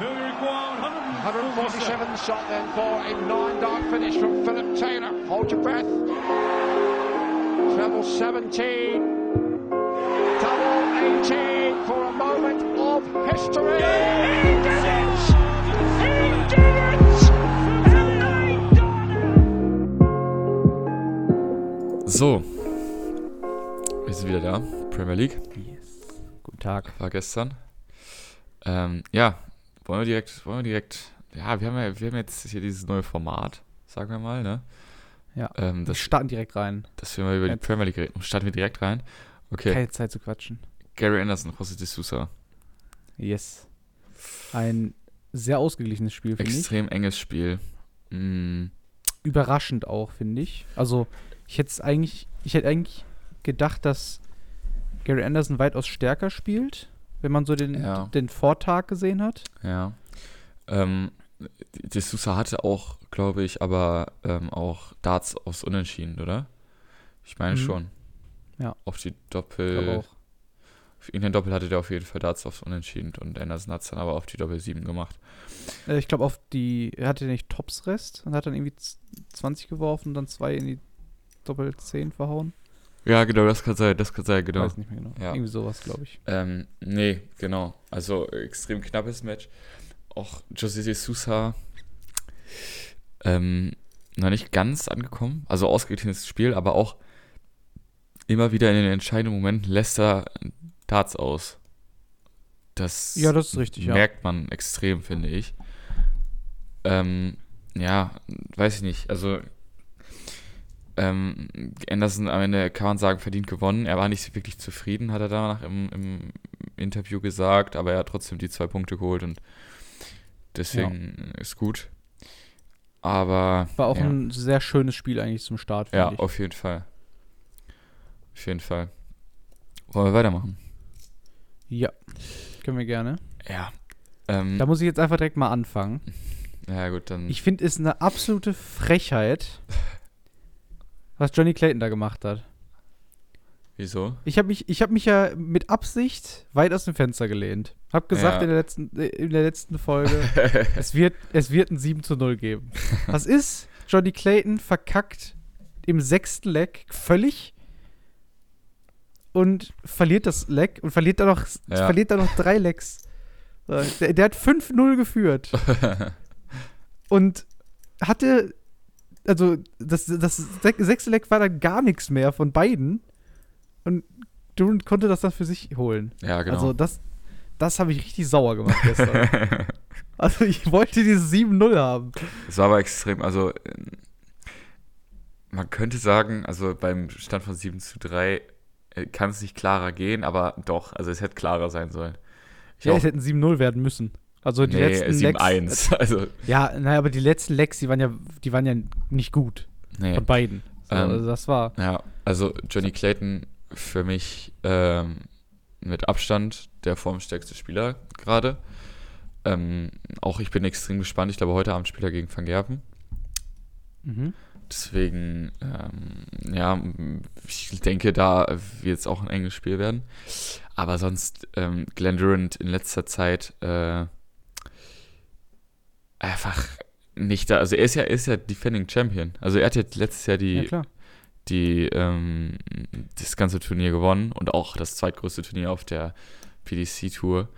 147 shot then for a nine dart finish from Philip Taylor. Hold your breath. Treble 17. Double 18 for a moment of history. He did it! He did it! So. Wir sind wieder da. Premier League. Yes. Guten Tag. War gestern. Ähm, ja, wollen wir direkt, wollen wir direkt, ja, wir haben ja, wir haben jetzt hier dieses neue Format, sagen wir mal, ne? Ja. Ähm, Wir das, starten direkt rein. dass wir mal über die Jetzt. Premier League reden. Starten wir direkt rein. Okay, Keine Zeit zu quatschen. Gary Anderson, José de Sousa. Yes. Ein sehr ausgeglichenes Spiel, finde ich. Extrem enges Spiel. Mm, Überraschend auch, finde ich. Also, ich hätte eigentlich, ich hätte eigentlich gedacht, dass Gary Anderson weitaus stärker spielt, wenn man so den, Ja. den Vortag gesehen hat. ja. Ähm, de Sousa hatte auch, glaube ich, aber ähm, auch Darts aufs Unentschieden, oder? Ich meine Mhm. schon. Ja. Auf die Doppel. Für irgendein Doppel hatte der auf jeden Fall Darts aufs Unentschieden und Anderson hat es dann aber auf die Doppel 7 gemacht. Äh, ich glaube, auf die, er hatte nicht Tops-Rest und hat dann irgendwie z- 20 geworfen und dann zwei in die Doppel 10 verhauen. Ja, genau, das kann sein, das kann sein, genau. Weiß nicht mehr genau. Ja. Irgendwie sowas, glaube ich. Ähm, nee, genau. Also extrem knappes Match. Auch José de Sousa ähm, noch nicht ganz angekommen. Also ausgeglichenes Spiel, aber auch immer wieder in den entscheidenden Momenten lässt er Darts aus. Das, Ja, das ist richtig, ja. merkt man extrem, finde ich. Ähm, ja, weiß ich nicht. Also ähm, Anderson am Ende kann man sagen, verdient gewonnen. Er war nicht wirklich zufrieden, hat er danach im, im Interview gesagt, aber er hat trotzdem die zwei Punkte geholt und deswegen ist gut. Aber War auch ja, ein sehr schönes Spiel eigentlich zum Start, ja ich. auf jeden Fall. Auf jeden Fall. Wollen wir weitermachen? Ja, können wir gerne. Ja. Ähm, Da muss ich jetzt einfach direkt mal anfangen. ja gut, dann. Ich finde es eine absolute Frechheit, was Johnny Clayton da gemacht hat. wieso? Ich habe mich, ich hab mich ja mit Absicht weit aus dem Fenster gelehnt. Hab gesagt Ja. in, der letzten, äh, in der letzten Folge, es, wird, es wird ein 7 zu 0 geben. Was ist? Johnny Clayton verkackt im sechsten Leck völlig und verliert das Leck und verliert dann noch, Ja. verliert dann noch drei Lecks. So, Der, der hat 5-0 geführt. und hatte, also das, das sech- sechste Leck war dann gar nichts mehr von beiden. Und Durant konnte das dann für sich holen. ja, genau. Also das, das habe ich richtig sauer gemacht gestern. also ich wollte dieses 7-0 haben. Es war aber extrem, also man könnte sagen, also beim Stand von 7 zu 3 äh, kann es nicht klarer gehen, aber doch, also es hätte klarer sein sollen. Ich Ja, auch, es hätten 7-0 werden müssen. Also die nee, letzten 7-1, also Ja, naja, aber die letzten Lecks, die waren ja, die waren ja nicht gut. nee. Von beiden. So, Ähm, also das war. Ja, also Johnny Clayton für mich ähm, mit Abstand der formstärkste Spieler gerade. Ähm, auch ich bin extrem gespannt. Ich glaube, heute Abend spielt er gegen Van Gerven. Mhm. Deswegen, ähm, ja, ich denke, da wird es auch ein enges Spiel werden. Aber sonst, ähm, Glenn Durant in letzter Zeit äh, einfach nicht da. Also er ist ja, er ist ja Defending Champion. Also er hat ja letztes Jahr die, Ja, die ähm, das ganze Turnier gewonnen und auch das zweitgrößte Turnier auf der PDC-Tour.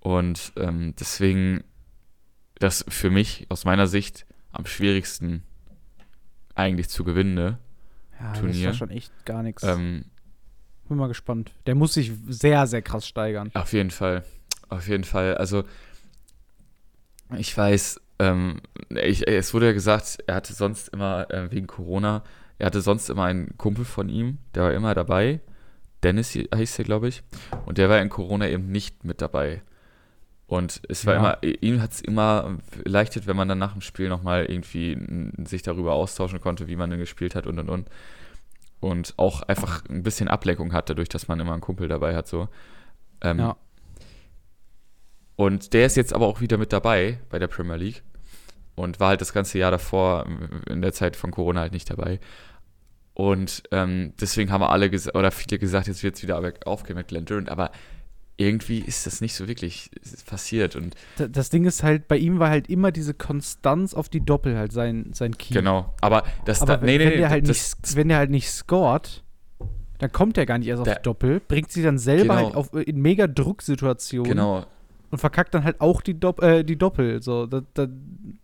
Und ähm, deswegen das für mich aus meiner Sicht am schwierigsten eigentlich zu gewinnen. Ja, das Turnier. war schon echt gar nichts. Ähm, Bin mal gespannt. Der muss sich sehr, sehr krass steigern. auf jeden Fall. Auf jeden Fall. Also ich weiß, ähm, ich, es wurde ja gesagt, er hatte sonst immer, äh, wegen Corona, er hatte sonst immer einen Kumpel von ihm, der war immer dabei. Dennis hi- hieß der, glaube ich. Und der war in Corona eben nicht mit dabei. Und es war Ja. immer, ihm hat es immer erleichtert, wenn man dann nach dem Spiel nochmal irgendwie sich darüber austauschen konnte, wie man denn gespielt hat und und und. Und auch einfach ein bisschen Ablenkung hat, dadurch, dass man immer einen Kumpel dabei hat, so. Ähm, Ja. Und der ist jetzt aber auch wieder mit dabei bei der Premier League. Und war halt das ganze Jahr davor, in der Zeit von Corona halt nicht dabei. Und ähm, deswegen haben wir alle gesagt, oder viele gesagt, jetzt wird es wieder aufgehen mit Glenn Durant. Aber irgendwie ist das nicht so wirklich passiert. Und Da- Das Ding ist halt, bei ihm war halt immer diese Konstanz auf die Doppel halt sein, sein Key. genau. Aber das Aber da, wenn, nee, wenn, nee, der halt das, nicht, wenn der halt nicht scored, dann kommt er gar nicht erst auf Der- die Doppel, bringt sie dann selber Genau. halt auf, in mega Drucksituationen genau. Und verkackt dann halt auch die, Dopp äh, die Doppel. So, da, da,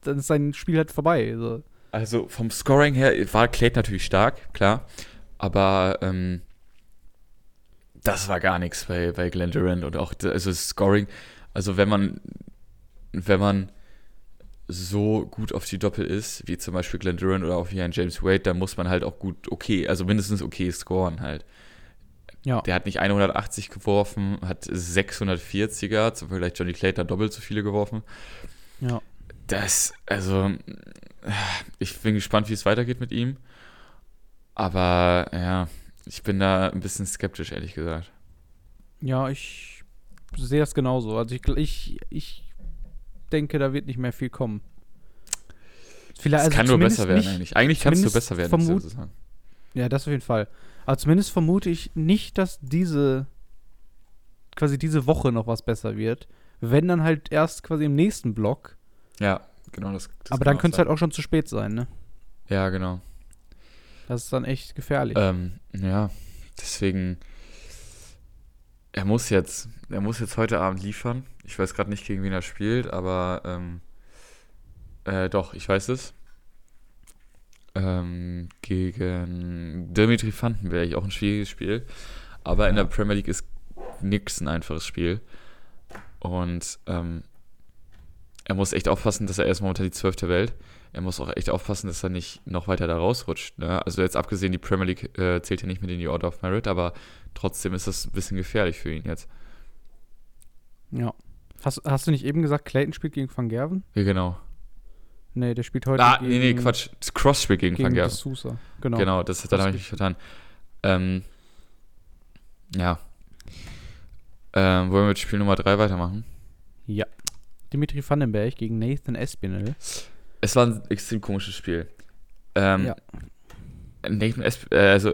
dann ist sein Spiel halt vorbei. So. Also vom Scoring her war Clayton natürlich stark, klar. Aber ähm, das war gar nichts bei, bei Glenn Durant und auch also das Scoring. Also wenn man, wenn man so gut auf die Doppel ist, wie zum Beispiel Glenn Durant oder auch wie ein James Wade, dann muss man halt auch gut okay, also mindestens okay scoren halt. Ja. Der hat nicht 180 geworfen, hat 640er, zum Vergleich Johnny Clayton hat doppelt so viele geworfen. Ja. Das, also, ich bin gespannt, wie es weitergeht mit ihm. Aber ja, ich bin da ein bisschen skeptisch, ehrlich gesagt. Ja, ich sehe das genauso. Also ich, ich, ich denke, da wird nicht mehr viel kommen. Vielleicht, Es also kann nur besser werden nicht, eigentlich. Eigentlich kann es nur besser werden, sozusagen. Ja, das auf jeden Fall. Aber zumindest vermute ich nicht, dass diese quasi diese Woche noch was besser wird. Wenn dann halt erst quasi im nächsten Block. Ja, genau das. das Aber dann könnte es halt auch schon zu spät sein, ne? Ja, genau. Das ist dann echt gefährlich. Ähm, ja, deswegen. Er muss jetzt, er muss jetzt heute Abend liefern. Ich weiß gerade nicht, gegen wen er spielt, aber ähm, äh, doch, ich weiß es. Ähm, gegen Dimitri Vandenberg, auch ein schwieriges Spiel. Aber in der Premier League ist nix ein einfaches Spiel. Und ähm, er muss echt aufpassen, dass er erst momentan die zwölfte Welt. Er muss auch echt aufpassen, dass er nicht noch weiter da rausrutscht. Ne? Also jetzt abgesehen, die Premier League äh, zählt ja nicht mit in die Order of Merit, aber trotzdem ist das ein bisschen gefährlich für ihn jetzt. ja. Hast, hast du nicht eben gesagt, Clayton spielt gegen Van Gerven? Ja, genau. Nee, der spielt heute Ah, gegen, nee, nee, Quatsch. Das Cross spielt gegen, gegen Gerven. Sousa. Genau. Genau, das, dann habe ich mich vertan. Ähm, ja. Ähm, wollen wir mit Spiel Nummer 3 weitermachen? Ja. Dimitri Vandenberg gegen Nathan Espinel. Es war ein extrem komisches Spiel. Ähm, Ja. Nathan Esp äh, also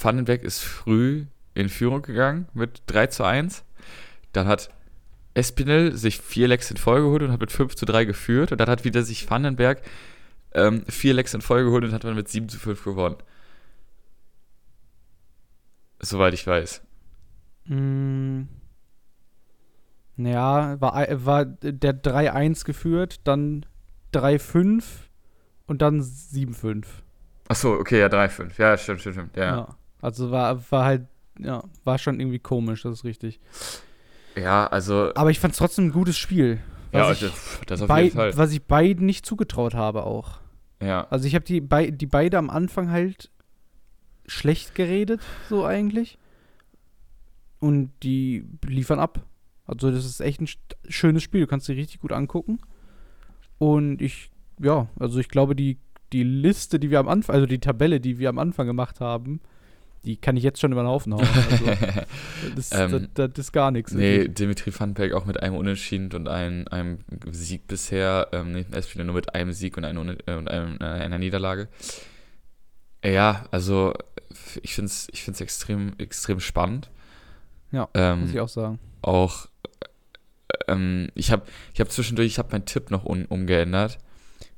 Vandenberg ist früh in Führung gegangen mit 3 zu 1. Dann hat Espinel sich vier Lecks in Folge geholt und hat mit 5 zu 3 geführt. Und dann hat wieder sich Vandenberg ähm, vier Lecks in Folge geholt und hat dann mit 7 zu 5 gewonnen. Soweit ich weiß. Mm. Ja, war, ei- war der 3-1 geführt, dann 3-5 und dann 7-5. Achso, okay, ja, 3-5. Ja, stimmt, stimmt, stimmt. Ja. Ja. Also war, war halt, ja, war schon irgendwie komisch, das ist richtig. Also, Aber ich fand es trotzdem ein gutes Spiel. Ja, ich das, auf bei, jeden Fall. was ich beiden nicht zugetraut habe auch. Ja, Also ich habe die, bei, die beide am Anfang halt schlecht geredet, so eigentlich. Und die liefern ab. Also das ist echt ein schönes Spiel. Du kannst dir richtig gut angucken. Und ich, ja, also ich glaube, die, die Liste, die wir am Anfang, also die Tabelle, die wir am Anfang gemacht haben, die kann ich jetzt schon über den Haufen hauen. Also, das, Ähm, das, das ist gar nichts. Nee, wirklich. Dimitri Vandenberg auch mit einem Unentschieden und einem, einem Sieg bisher. Ähm, Nathan Espinel nur mit einem Sieg und, einem, äh, und einem, äh, einer Niederlage. Äh, Ja, also ich finde es ich find's extrem, extrem spannend. Ja, Ähm, Muss ich auch sagen. auch, äh, ähm, ich habe ich hab zwischendurch, ich habe meinen Tipp noch un, umgeändert.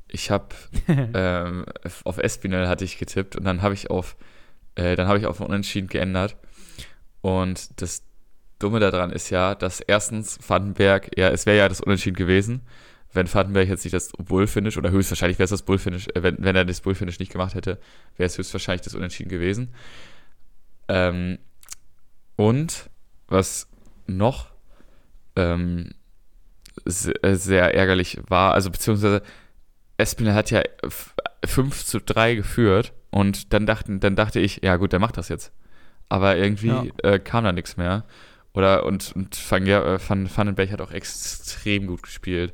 Ich habe ähm, auf Espinel hatte ich getippt und dann habe ich auf äh, dann habe ich auf Unentschieden geändert. Und das Dumme daran ist ja, dass erstens Vandenberg, ja, es wäre ja das Unentschieden gewesen, wenn Vandenberg jetzt nicht das Bullfinish oder höchstwahrscheinlich wäre es das Bullfinish, äh, wenn, wenn er das Bullfinish nicht gemacht hätte, wäre es höchstwahrscheinlich das Unentschieden gewesen. Ähm, und was noch ähm, se- äh, sehr ärgerlich war, also beziehungsweise Espinel hat ja 5 zu 3 geführt und dann, dachten, dann dachte ich, ja gut, der macht das jetzt. Aber irgendwie Ja. äh, kam da nichts mehr. Oder und, und Van, äh, Van Vandenberg hat auch extrem gut gespielt.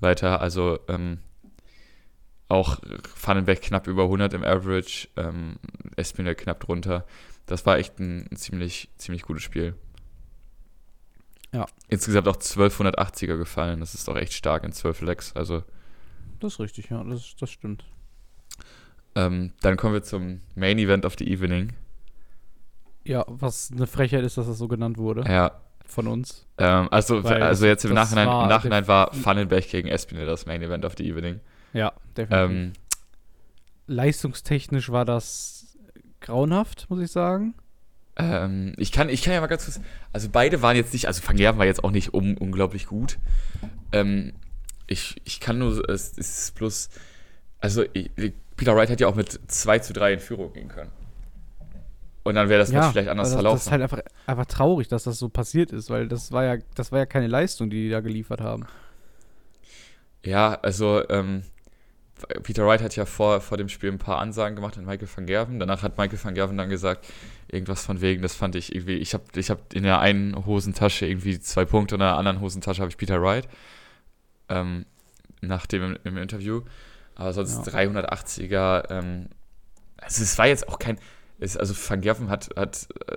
Weiter, also ähm, auch Vandenberg knapp über 100 im Average, ähm, Espinel knapp drunter. Das war echt ein, ein ziemlich, ziemlich gutes Spiel. Ja. Insgesamt auch 1280er gefallen. Das ist auch echt stark in 12 Lecks. Also Das ist richtig, ja, das, das stimmt. Ähm, dann kommen wir zum Main Event of the Evening. Ja, was eine Frechheit ist, dass das so genannt wurde. Ja, von uns. Ähm, also, Weil also jetzt im Nachhinein, war im Nachhinein war Vandenberg gegen Espinel das Main Event of the Evening. Ja, definitiv. Ähm, Leistungstechnisch war das grauenhaft, muss ich sagen. ähm, ich, kann, ich kann ja mal ganz kurz. Also, beide waren jetzt nicht. Also, Van Gerven war jetzt auch nicht um, unglaublich gut. Ähm, ich, ich kann nur. Es, es ist bloß. Also, ich, Peter Wright hätte ja auch mit 2 zu 3 in Führung gehen können. Und dann wäre das Match vielleicht anders das, verlaufen. Das ist halt einfach, einfach traurig, dass das so passiert ist, weil das war ja, das war ja keine Leistung, die die da geliefert haben. Ja, also ähm, Peter Wright hat ja vor, vor dem Spiel ein paar Ansagen gemacht an Michael van Gerven. Danach hat Michael van Gerven dann gesagt, irgendwas von wegen, das fand ich irgendwie, ich habe ich hab in der einen Hosentasche irgendwie zwei Punkte und in der anderen Hosentasche habe ich Peter Wright. Ähm, nach dem im, im Interview. Aber sonst Ja. 380er, ähm, also es war jetzt auch kein, es, also Van Gerven hat, hat, äh,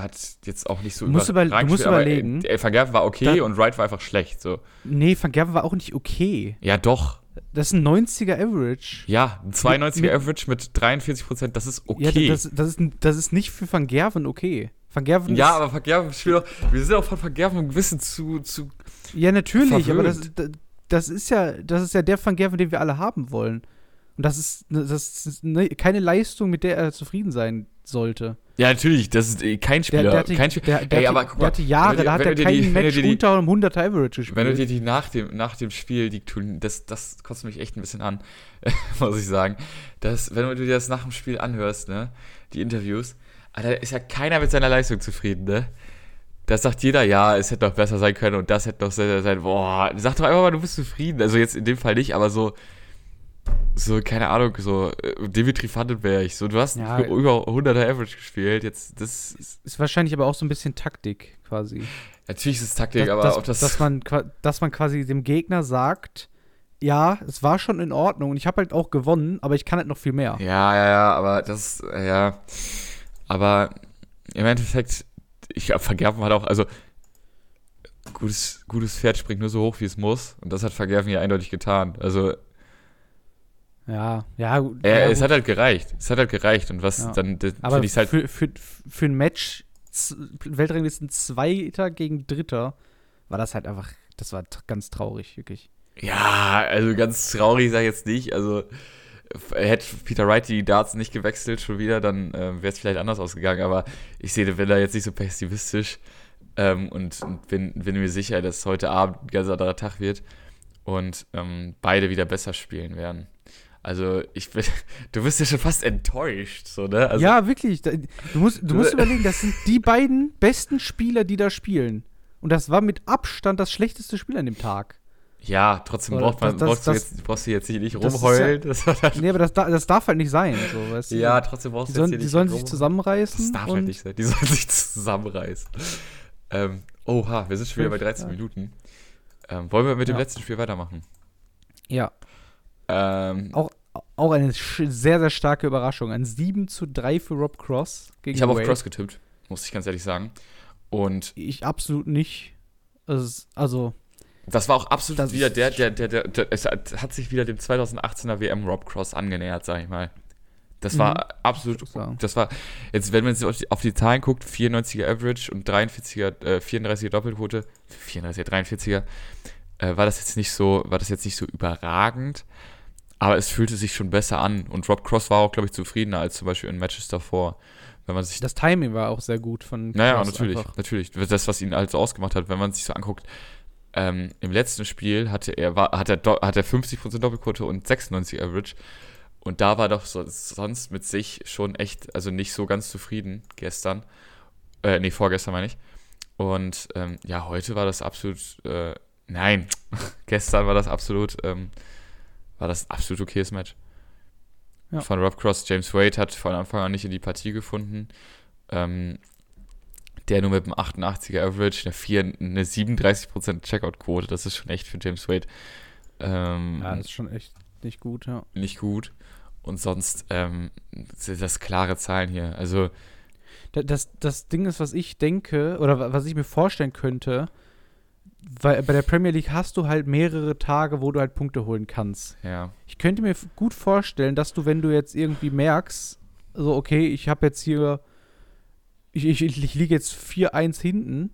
hat jetzt auch nicht so musst über- du musst gespielt, aber, überlegen. äh, Van Gerven war okay Da- und Wright war einfach schlecht, so. Nee, Van Gerven war auch nicht okay. Ja, doch. Das ist ein 90er Average. Ja, ein 92er mit- Average mit 43 Prozent, das ist Ja, okay. das, das, ist, das ist nicht für Van Gerven okay. Van Gerven Ja, aber Van Gerven spielt auch, wir sind auch von Van Gerven ein bisschen zu, zu, ja natürlich, aber das, verwöhnt. Das ist ja, das ist ja der Van Gerven, den wir alle haben wollen. Und das ist, das ist ne, keine Leistung, mit der er zufrieden sein sollte. ja, natürlich, das ist kein Der, Spieler, der, hatte, kein Spieler. der, der, Ey, aber guck der mal, hatte Jahre, da hat er du dir kein die- Match die- unter einem 100er Average gespielt. Wenn du dir die nach dem, nach dem Spiel, die das, das kotzt mich echt ein bisschen an, muss ich sagen. Das, wenn du dir das nach dem Spiel anhörst, ne, die Interviews, Alter, ist ja keiner mit seiner Leistung zufrieden, ne? Da sagt jeder, ja, es hätte noch besser sein können und das hätte noch besser sein. Boah, sag doch einfach mal, du bist zufrieden. Also jetzt in dem Fall nicht, aber so, so, keine Ahnung, so, äh, Dimitri Vandenberg, so, du hast Ja. über 100er Average gespielt, jetzt, das ist, ist wahrscheinlich aber auch so ein bisschen Taktik quasi. natürlich ist es Taktik, dass, aber dass, ob das, dass, man, dass man quasi dem Gegner sagt, ja, es war schon in Ordnung und ich habe halt auch gewonnen, aber ich kann halt noch viel mehr. Ja, ja, ja, aber das, ja. Aber im Endeffekt, ich glaube, Vergerben hat auch, also gutes, gutes Pferd springt nur so hoch, wie es muss. Und das hat Vergerben ja eindeutig getan. Also Ja, ja, gut, äh, ja, es hat halt gereicht. Es hat halt gereicht. Und was Ja. dann, aber finde ich halt. für, für, für ein Match Weltranglisten Zweiter gegen Dritter war das halt einfach, das war ganz traurig, wirklich. Ja, also ganz traurig sage ich jetzt nicht. Also hätte Peter Wright die Darts nicht gewechselt schon wieder, dann ähm, wäre es vielleicht anders ausgegangen. Aber ich sehe den Willer jetzt nicht so pessimistisch ähm, und, und bin, bin mir sicher, dass heute Abend ein ganz anderer Tag wird und ähm, beide wieder besser spielen werden. Also ich bin, du bist ja schon fast enttäuscht, so ne? Also, ja, wirklich. Du musst, du musst überlegen, das sind die beiden besten Spieler, die da spielen. Und das war mit Abstand das schlechteste Spiel an dem Tag. Ja, trotzdem braucht man, das- das- brauchst, du das- jetzt, brauchst du jetzt hier nicht das rumheulen. Das war dann, Nee, aber das, da- das darf halt nicht sein. So, weißt du? ja, trotzdem brauchst du jetzt hier die nicht sollen sich zusammenreißen. Das darf halt nicht sein. Die sollen sich zusammenreißen. Ähm, oha, wir sind schon wieder bei 13 Ja. Minuten. Ähm, wollen wir mit dem Ja. letzten Spiel weitermachen? Ja, Ähm, auch, auch eine sehr, sehr starke Überraschung. Ein 7 zu 3 für Rob Cross gegen ich habe auf. Cross getippt, muss ich ganz ehrlich sagen. Und Ich absolut nicht. Ist- Also, das war auch absolut Das wieder der, der, der, der, der, es hat sich wieder dem 2018er WM Rob Cross angenähert, sag ich mal. Das war Mhm. absolut, das war, jetzt wenn man jetzt auf die, auf die Zahlen guckt, 94er Average und 43er, äh, 34er Doppelquote, 34er, 43er, äh, war das jetzt nicht so, war das jetzt nicht so überragend, aber es fühlte sich schon besser an und Rob Cross war auch, glaube ich, zufriedener als zum Beispiel in Matches davor. Wenn man sich das Timing war auch sehr gut von naja, Cross natürlich, einfach. natürlich. Das, was ihn halt so ausgemacht hat, wenn man sich so anguckt, ähm, im letzten Spiel hatte er, war, hat er, do- hat er 50% Doppelquote und 96 Average. Und da war doch so, sonst mit sich schon echt, also nicht so ganz zufrieden gestern. Äh, nee, vorgestern meine ich. Und ähm, ja, heute war das absolut, äh, nein, gestern war das absolut, ähm, war das absolut okayes Match. Ja. Von Rob Cross, James Wade hat von Anfang an nicht in die Partie gefunden. Ähm, der nur mit einem 88er Average, eine, 4, eine 37% Checkout-Quote, das ist schon echt für James Wade ähm, Ja, das ist schon echt nicht gut, ja. nicht gut. Und sonst ähm, sind das klare Zahlen hier. Also, Da- Das, das Ding ist, was ich denke, oder wa- was ich mir vorstellen könnte, weil bei der Premier League hast du halt mehrere Tage, wo du halt Punkte holen kannst. ja. Ich könnte mir gut vorstellen, dass du, wenn du jetzt irgendwie merkst, so, okay, ich habe jetzt hier, ich, ich, ich liege jetzt 4-1 hinten,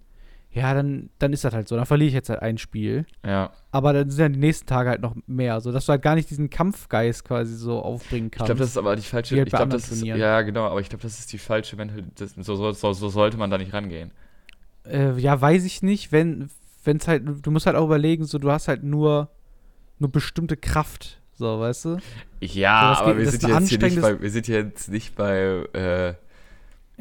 ja, dann, dann ist das halt so. Dann verliere ich jetzt halt ein Spiel. Ja. Aber dann sind ja die nächsten Tage halt noch mehr, sodass du halt gar nicht diesen Kampfgeist quasi so aufbringen Ich kannst. glaube, das ist aber die falsche. Halt ich glaube, das ist. Ja, genau, aber ich glaube, das ist die falsche Mentalität. So, so, so, so sollte man da nicht rangehen. Äh, ja, weiß ich nicht, wenn es halt, du musst halt auch überlegen, so du hast halt nur, nur bestimmte Kraft, so, weißt du? Ja, So, aber geht- wir sind, jetzt hier nicht bei, wir sind jetzt nicht bei.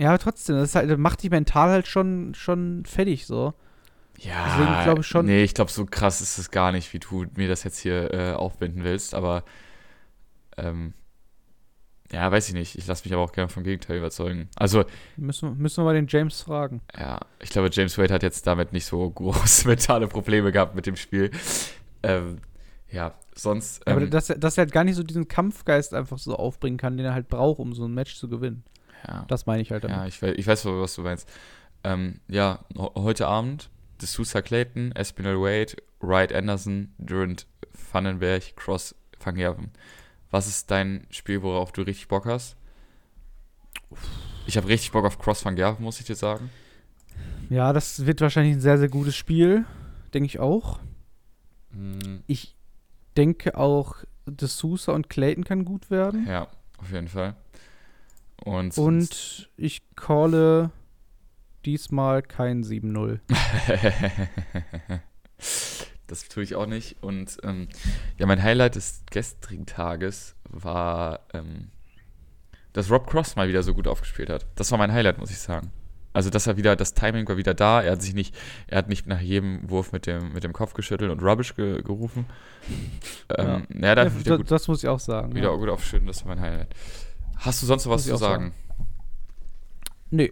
Ja, aber trotzdem, das halt, das macht dich mental halt schon, schon fertig, so. ja, Deswegen glaube ich schon- Nee, ich glaube, so krass ist es gar nicht, wie du mir das jetzt hier äh, aufbinden willst, aber. Ähm, ja, weiß ich nicht. Ich lasse mich aber auch gerne vom Gegenteil überzeugen. Also, Müssen, müssen wir mal den James fragen. Ja, ich glaube, James Wade hat jetzt damit nicht so große mentale Probleme gehabt mit dem Spiel. Ähm, ja, sonst. Ja, aber Ähm, dass, er- dass er halt gar nicht so diesen Kampfgeist einfach so aufbringen kann, den er halt braucht, um so ein Match zu gewinnen. Ja, Das meine ich halt damit. ja ich, ich weiß, was du meinst. Ähm, ja, heute Abend D'Souza Clayton, Espinel Wade, Wright Anderson, Durant Vandenberg, Cross Van Gerven. Was ist dein Spiel, worauf du richtig Bock hast? Ich habe richtig Bock auf Cross Van Gerven, muss ich dir sagen. Ja, das wird wahrscheinlich ein sehr, sehr gutes Spiel. Denke ich auch. Mm, Ich denke auch, D'Souza und Clayton kann gut werden. Ja, auf jeden Fall. Und, Und ich calle diesmal kein 7-0. das tue ich auch nicht. Und ähm, ja, mein Highlight des gestrigen Tages war, ähm, dass Rob Cross mal wieder so gut aufgespielt hat. Das war mein Highlight, muss ich sagen. Also, dass er wieder, das Timing war wieder da. Er hat sich nicht, er hat nicht nach jedem Wurf mit dem, mit dem Kopf geschüttelt und Rubbish ge, gerufen. Ähm, ja. Ja, wieder das, gut, das muss ich auch sagen. wieder ja. gut aufgeschüttet. Das war mein Highlight. Hast du sonst noch was zu auch sagen? Nee,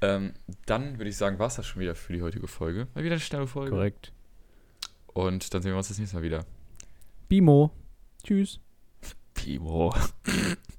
Ähm, dann würde ich sagen, war es das schon wieder für die heutige Folge. Mal wieder eine schnelle Folge. korrekt. Und dann sehen wir uns das nächste Mal wieder. Bimo. Tschüss. Pimo.